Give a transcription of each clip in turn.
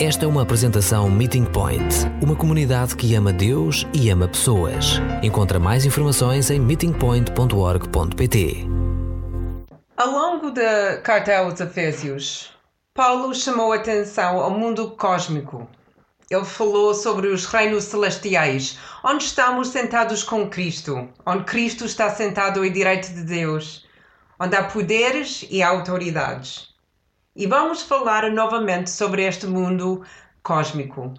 Esta é uma apresentação Meeting Point, uma comunidade que ama Deus e ama pessoas. Encontra mais informações em meetingpoint.org.pt. Ao longo da carta aos Efésios, Paulo chamou atenção ao mundo cósmico. Ele falou sobre os reinos celestiais, onde estamos sentados com Cristo, onde Cristo está sentado à direita de Deus, onde há poderes e autoridades. E vamos falar novamente sobre este mundo cósmico.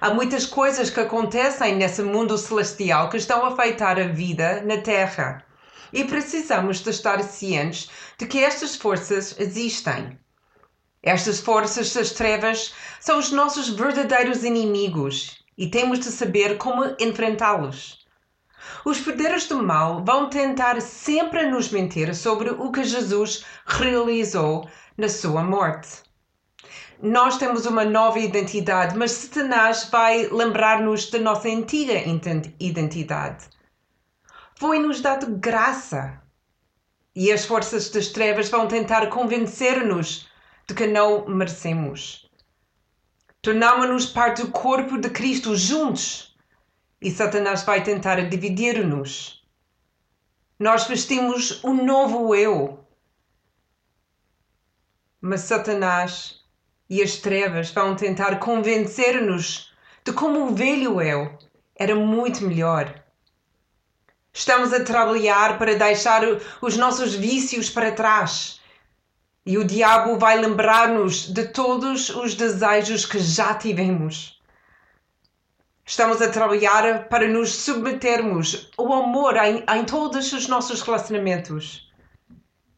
Há muitas coisas que acontecem nesse mundo celestial que estão a afetar a vida na Terra. E precisamos de estar cientes de que estas forças existem. Estas forças das trevas são os nossos verdadeiros inimigos e temos de saber como enfrentá-los. Os poderes do mal vão tentar sempre nos mentir sobre o que Jesus realizou na sua morte. Nós temos uma nova identidade, mas Satanás vai lembrar-nos da nossa antiga identidade. Foi-nos dado graça. E as forças das trevas vão tentar convencer-nos de que não merecemos. Tornamos-nos parte do corpo de Cristo juntos e Satanás vai tentar dividir-nos. Nós vestimos um novo eu, mas Satanás e as trevas vão tentar convencer-nos de como o velho eu era muito melhor. Estamos a trabalhar para deixar os nossos vícios para trás. E o diabo vai lembrar-nos de todos os desejos que já tivemos. Estamos a trabalhar para nos submetermos ao amor em, em todos os nossos relacionamentos.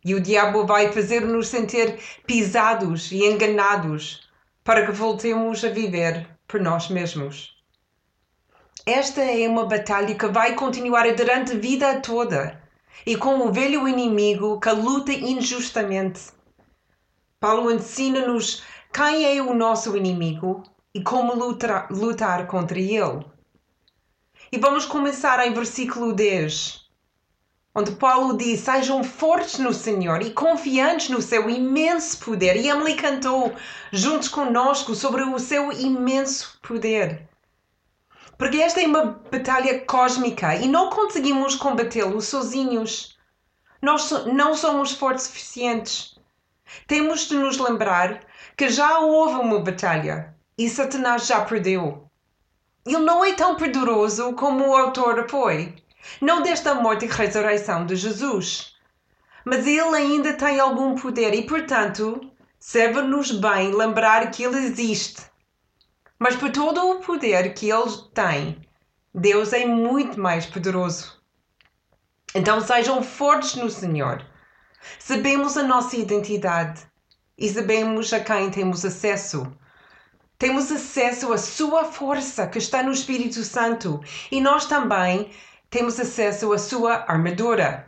E o diabo vai fazer-nos sentir pisados e enganados para que voltemos a viver por nós mesmos. Esta é uma batalha que vai continuar durante a vida toda e com o velho inimigo que luta injustamente. Paulo ensina-nos quem é o nosso inimigo e como lutar, lutar contra ele. E vamos começar em versículo 10 onde Paulo diz: Sejam fortes no Senhor e confiantes no seu imenso poder. E Emily cantou juntos conosco sobre o seu imenso poder. Porque esta é uma batalha cósmica e não conseguimos combatê-lo sozinhos. Nós não somos fortes suficientes. Temos de nos lembrar que já houve uma batalha e Satanás já perdeu. Ele não é tão poderoso como o autor foi não desta morte e ressurreição de Jesus. Mas ele ainda tem algum poder e, portanto, serve-nos bem lembrar que ele existe. Mas por todo o poder que ele tem, Deus é muito mais poderoso. Então sejam fortes no Senhor. Sabemos a nossa identidade e sabemos a quem temos acesso. Temos acesso à sua força que está no Espírito Santo e nós também temos acesso à sua armadura.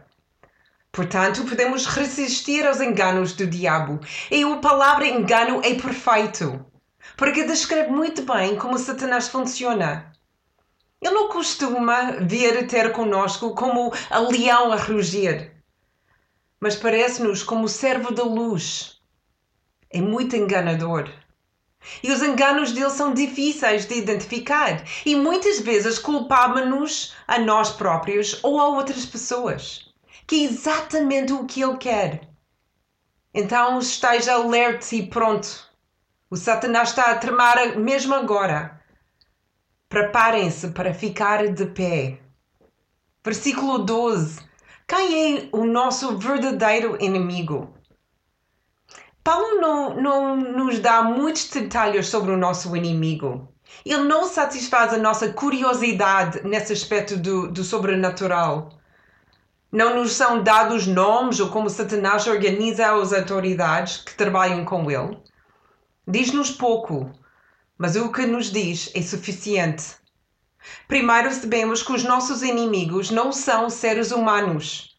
Portanto, podemos resistir aos enganos do diabo. E a palavra engano é perfeito, porque descreve muito bem como Satanás funciona. Ele não costuma vir ter conosco como a leão a rugir, mas parece-nos como o servo da luz. É muito enganador. E os enganos dele são difíceis de identificar e muitas vezes culpamos-nos a nós próprios ou a outras pessoas, que é exatamente o que ele quer. Então esteja alerta e pronto. O Satanás está a tremar mesmo agora. Preparem-se para ficar de pé. Versículo 12. Quem é o nosso verdadeiro inimigo? Paulo não, não nos dá muitos detalhes sobre o nosso inimigo. Ele não satisfaz a nossa curiosidade nesse aspecto do, do sobrenatural. Não nos são dados nomes ou como Satanás organiza as autoridades que trabalham com ele. Diz-nos pouco, mas o que nos diz é suficiente. Primeiro sabemos que os nossos inimigos não são seres humanos.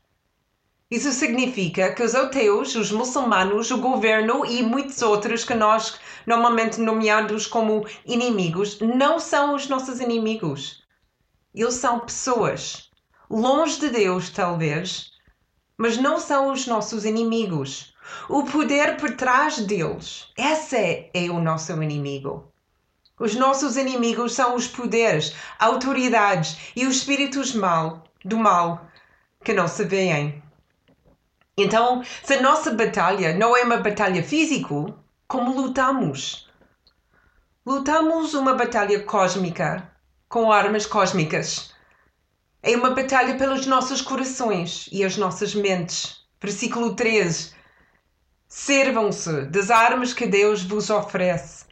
Isso significa que os ateus, os muçulmanos, o governo e muitos outros que nós normalmente nomeamos como inimigos não são os nossos inimigos. Eles são pessoas, longe de Deus, talvez, mas não são os nossos inimigos. O poder por trás deles, esse é, é o nosso inimigo. Os nossos inimigos são os poderes, autoridades e os espíritos mal, do mal que não se veem. Então, se a nossa batalha não é uma batalha física, como lutamos? Lutamos uma batalha cósmica com armas cósmicas. É uma batalha pelos nossos corações e as nossas mentes. Versículo 13. Servam-se das armas que Deus vos oferece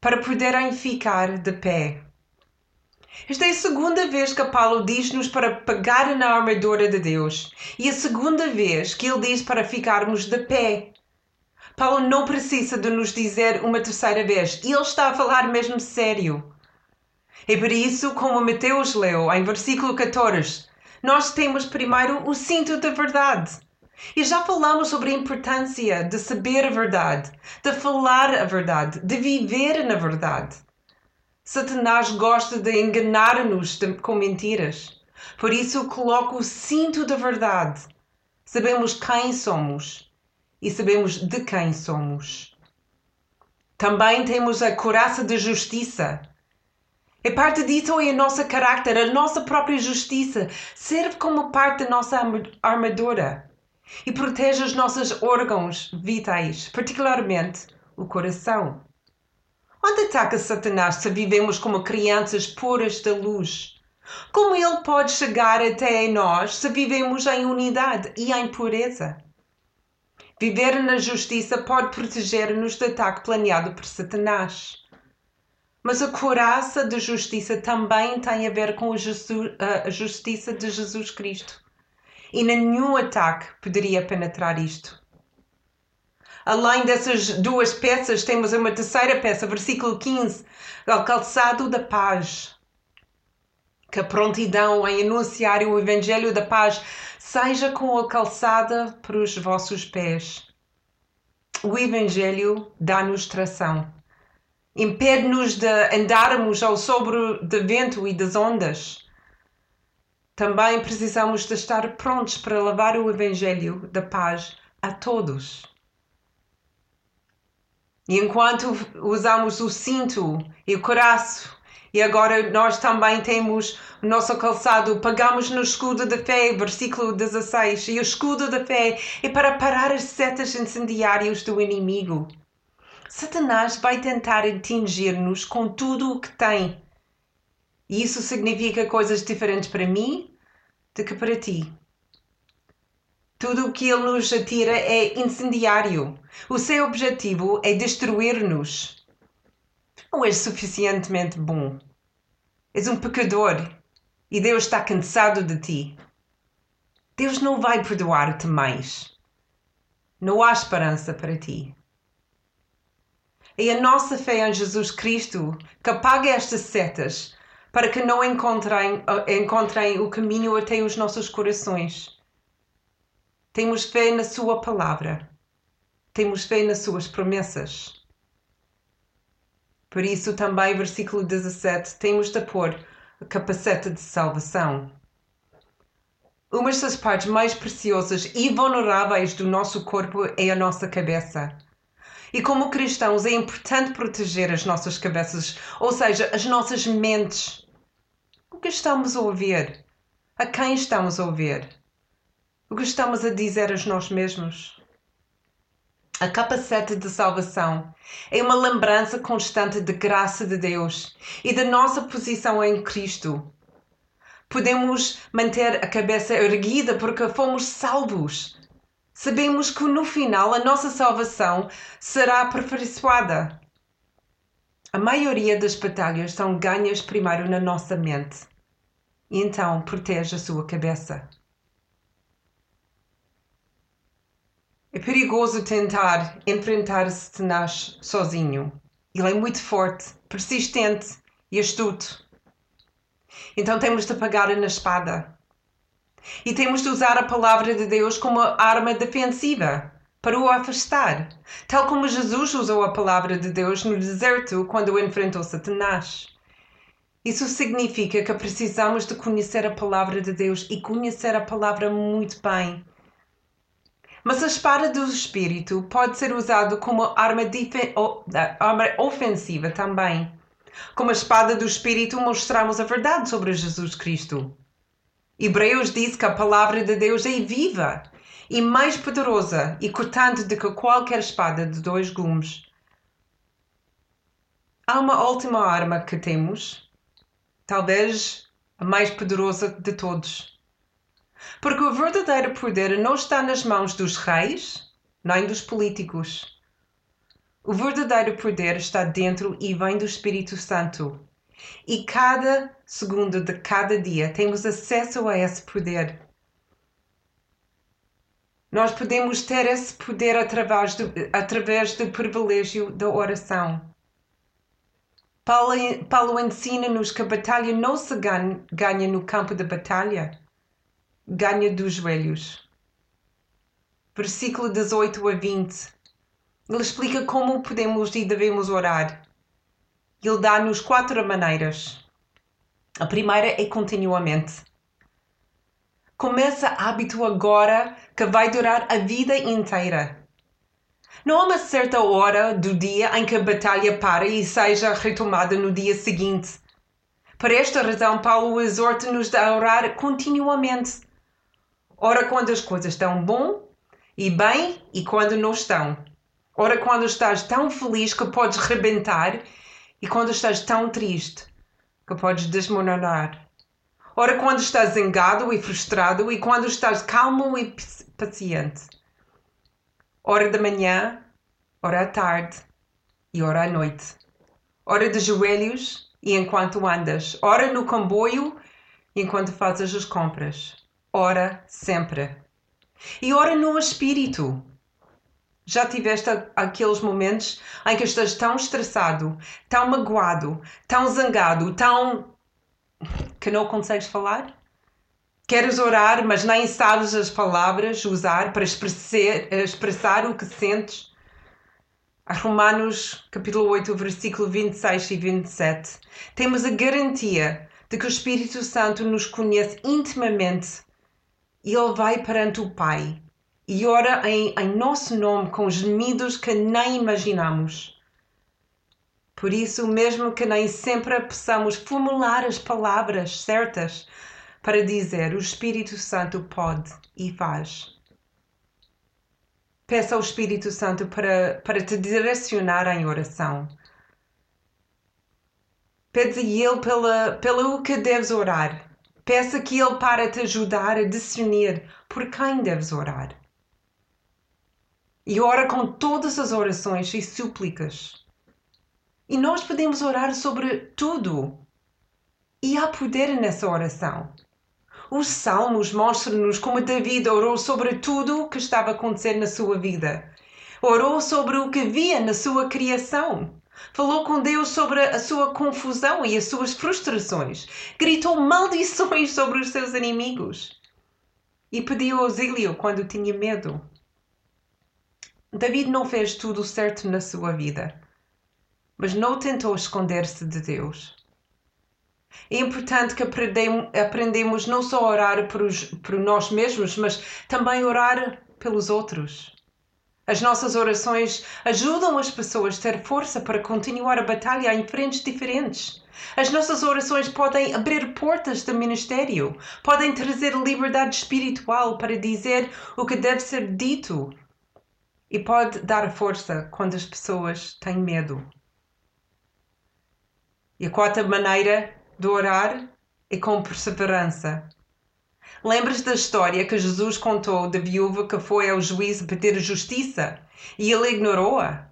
para poderem ficar de pé. Esta é a segunda vez que Paulo diz-nos para pegar na armadura de Deus e a segunda vez que ele diz para ficarmos de pé. Paulo não precisa de nos dizer uma terceira vez, e ele está a falar mesmo sério. É por isso, como Mateus leu em versículo 14, nós temos primeiro o cinto da verdade. E já falamos sobre a importância de saber a verdade, de falar a verdade, de viver na verdade. Satanás gosta de enganar-nos com mentiras. Por isso, coloca o cinto da verdade. Sabemos quem somos e sabemos de quem somos. Também temos a coraça de justiça. E parte disso é a nossa carácter, a nossa própria justiça. Serve como parte da nossa armadura e protege os nossos órgãos vitais, particularmente o coração. Onde ataca Satanás se vivemos como crianças puras da luz? Como ele pode chegar até nós se vivemos em unidade e em pureza? Viver na justiça pode proteger-nos do ataque planeado por Satanás. Mas a coraça de justiça também tem a ver com a justiça de Jesus Cristo. E nenhum ataque poderia penetrar isto. Além dessas duas peças, temos uma terceira peça, versículo 15, o calçado da paz. Que a prontidão em anunciar o Evangelho da paz seja com a calçada para os vossos pés. O Evangelho dá-nos tração impede-nos de andarmos ao sobre do vento e das ondas. Também precisamos de estar prontos para levar o Evangelho da paz a todos. E enquanto usamos o cinto e o coraço, e agora nós também temos o nosso calçado, pagamos no escudo da fé, versículo 16, e o escudo da fé é para parar as setas incendiárias do inimigo. Satanás vai tentar atingir-nos com tudo o que tem. E isso significa coisas diferentes para mim do que para ti. Tudo o que ele nos atira é incendiário. O seu objetivo é destruir-nos. Não és suficientemente bom. És um pecador e Deus está cansado de ti. Deus não vai perdoar-te mais. Não há esperança para ti. É a nossa fé em Jesus Cristo que apaga estas setas para que não encontrem, encontrem o caminho até os nossos corações. Temos fé na Sua palavra. Temos fé nas Suas promessas. Por isso, também, versículo 17, temos de pôr a capacete de salvação. Uma das partes mais preciosas e vulneráveis do nosso corpo é a nossa cabeça. E como cristãos é importante proteger as nossas cabeças, ou seja, as nossas mentes. O que estamos a ouvir? A quem estamos a ouvir? O que estamos a dizer a nós mesmos? A capacete de salvação é uma lembrança constante de graça de Deus e da nossa posição em Cristo. Podemos manter a cabeça erguida porque fomos salvos sabemos que no final a nossa salvação será aperfeiçoada. A maioria das batalhas são ganhas primeiro na nossa mente. E então protege a sua cabeça. É perigoso tentar enfrentar Satanás sozinho. Ele é muito forte, persistente e astuto. Então temos de pegar na espada e temos de usar a palavra de Deus como arma defensiva para o afastar, tal como Jesus usou a palavra de Deus no deserto quando enfrentou Satanás. Isso significa que precisamos de conhecer a palavra de Deus e conhecer a palavra muito bem. Mas a espada do Espírito pode ser usada como arma, arma ofensiva também. Com a espada do Espírito mostramos a verdade sobre Jesus Cristo. Hebreus diz que a palavra de Deus é viva e mais poderosa e cortante do que qualquer espada de dois gumes. Há uma última arma que temos, talvez a mais poderosa de todos. Porque o verdadeiro poder não está nas mãos dos reis, nem dos políticos. O verdadeiro poder está dentro e vem do Espírito Santo. E cada segundo de cada dia temos acesso a esse poder. Nós podemos ter esse poder através do, através do privilégio da oração. Paulo, Paulo ensina-nos que a batalha não se ganha, ganha no campo de batalha, ganha dos joelhos. Versículo 18 a 20. Ele explica como podemos e devemos orar. Ele dá-nos quatro maneiras. A primeira é continuamente. Começa hábito agora que vai durar a vida inteira. Não há uma certa hora do dia em que a batalha para e seja retomada no dia seguinte. Por esta razão, Paulo exorta-nos a orar continuamente. Ora quando as coisas estão bom e bem e quando não estão. Ora quando estás tão feliz que podes rebentar e quando estás tão triste que podes desmoronar. Ora, quando estás zangado e frustrado e quando estás calmo e paciente. Hora da manhã, hora à tarde e hora à noite. Hora de joelhos e enquanto andas. Hora no comboio e enquanto fazes as compras. Ora sempre. E ora no espírito. Já tiveste aqueles momentos em que estás tão estressado, tão magoado, tão zangado, tão que não consegues falar? Queres orar, mas nem sabes as palavras usar para expressar, expressar o que sentes? A Romanos capítulo 8, versículo 26 e 27, temos a garantia de que o Espírito Santo nos conhece intimamente e ele vai perante o Pai e ora em, em nosso nome com gemidos que nem imaginamos. Por isso, mesmo que nem sempre possamos formular as palavras certas para dizer, o Espírito Santo pode e faz. Peça ao Espírito Santo para, para te direcionar em oração. Pede a Ele pela, pelo que deves orar. Peça que Ele para te ajudar a discernir por quem deves orar. E ora com todas as orações e súplicas e nós podemos orar sobre tudo. E há poder nessa oração. Os Salmos mostram-nos como David orou sobre tudo o que estava a acontecer na sua vida. Orou sobre o que via na sua criação. Falou com Deus sobre a sua confusão e as suas frustrações. Gritou maldições sobre os seus inimigos. E pediu auxílio quando tinha medo. David não fez tudo certo na sua vida mas não tentou esconder-se de Deus. É importante que aprendemos não só a orar por, os, por nós mesmos, mas também orar pelos outros. As nossas orações ajudam as pessoas a ter força para continuar a batalha em frentes diferentes. As nossas orações podem abrir portas do ministério, podem trazer liberdade espiritual para dizer o que deve ser dito e pode dar força quando as pessoas têm medo. E a quarta maneira de orar é com perseverança. Lembras da história que Jesus contou da viúva que foi ao juiz pedir justiça e ele ignorou-a?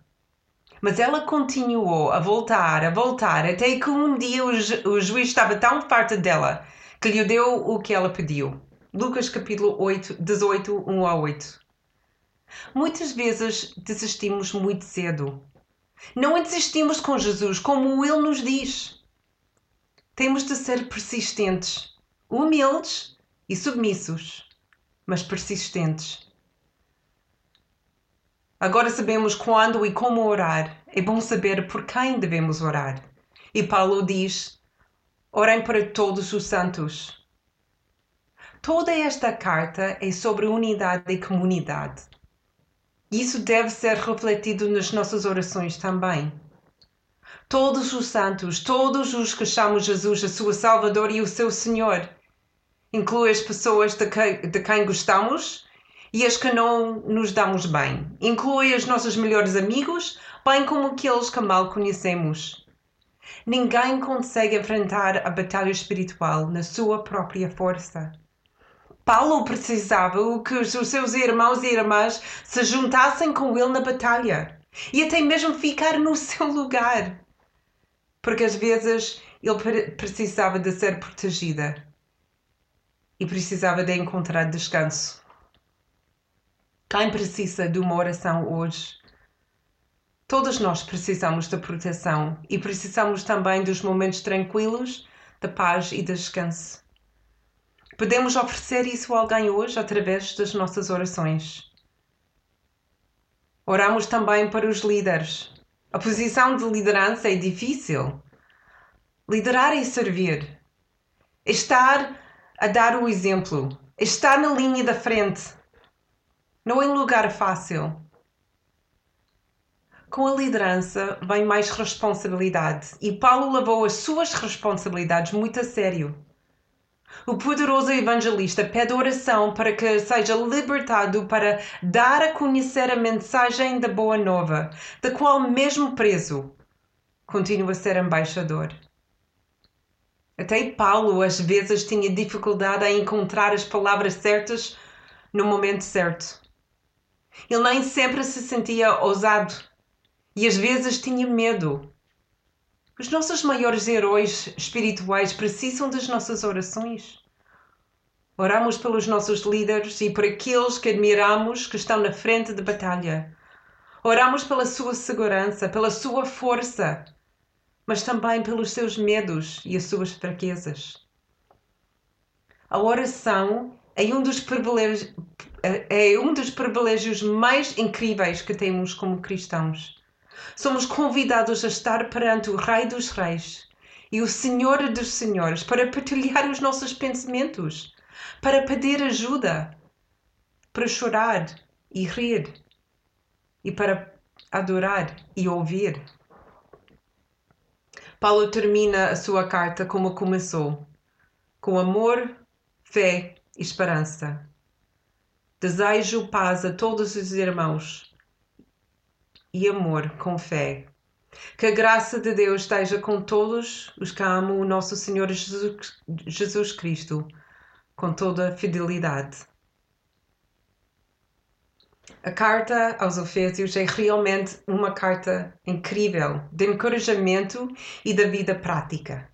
Mas ela continuou a voltar, a voltar, até que um dia o, ju o juiz estava tão farto dela que lhe deu o que ela pediu. Lucas capítulo 8, 18, 1 a 8. Muitas vezes desistimos muito cedo não desistimos com Jesus, como Ele nos diz. Temos de ser persistentes, humildes e submissos, mas persistentes. Agora sabemos quando e como orar. É bom saber por quem devemos orar. E Paulo diz: orem para todos os santos. Toda esta carta é sobre unidade e comunidade. Isso deve ser refletido nas nossas orações também. todos os santos, todos os que chamam Jesus a sua Salvador e o seu Senhor. Inclui as pessoas de quem, de quem gostamos e as que não nos damos bem. Inclui os nossos melhores amigos, bem como aqueles que mal conhecemos. Ninguém consegue enfrentar a batalha espiritual na sua própria força. Paulo precisava que os seus irmãos e irmãs se juntassem com ele na batalha e até mesmo ficar no seu lugar. Porque às vezes ele precisava de ser protegida e precisava de encontrar descanso. Quem precisa de uma oração hoje? Todos nós precisamos de proteção e precisamos também dos momentos tranquilos, de paz e de descanso. Podemos oferecer isso a alguém hoje através das nossas orações. Oramos também para os líderes. A posição de liderança é difícil. Liderar e servir. Estar a dar o exemplo. Estar na linha da frente. Não um lugar fácil. Com a liderança vem mais responsabilidade e Paulo levou as suas responsabilidades muito a sério. O poderoso evangelista pede oração para que seja libertado para dar a conhecer a mensagem da Boa Nova, da qual, mesmo preso, continua a ser embaixador. Até Paulo às vezes tinha dificuldade em encontrar as palavras certas no momento certo. Ele nem sempre se sentia ousado e às vezes tinha medo. Os nossos maiores heróis espirituais precisam das nossas orações. Oramos pelos nossos líderes e por aqueles que admiramos que estão na frente de batalha. Oramos pela sua segurança, pela sua força, mas também pelos seus medos e as suas fraquezas. A oração é um dos privilégios, é um dos privilégios mais incríveis que temos como cristãos. Somos convidados a estar perante o Rei dos Reis e o Senhor dos Senhores para partilhar os nossos pensamentos, para pedir ajuda, para chorar e rir e para adorar e ouvir. Paulo termina a sua carta como começou, com amor, fé e esperança. Desejo paz a todos os irmãos e amor com fé. Que a graça de Deus esteja com todos os que amam o nosso Senhor Jesus Cristo, com toda fidelidade. A carta aos Efésios é realmente uma carta incrível de encorajamento e da vida prática.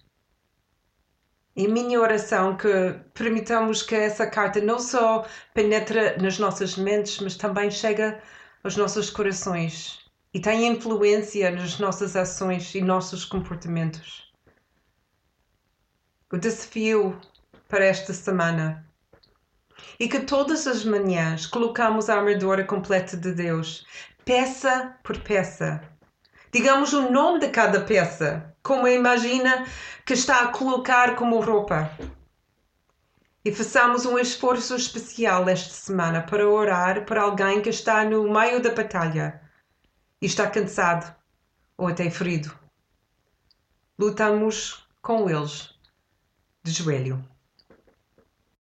E minha oração que permitamos que essa carta não só penetre nas nossas mentes, mas também chega aos nossos corações e tem influência nas nossas ações e nossos comportamentos. O desafio para esta semana e que todas as manhãs colocamos a armadura completa de Deus, peça por peça. Digamos o nome de cada peça, como imagina que está a colocar como roupa. E façamos um esforço especial esta semana para orar por alguém que está no meio da batalha e está cansado ou até ferido. Lutamos com eles de joelho.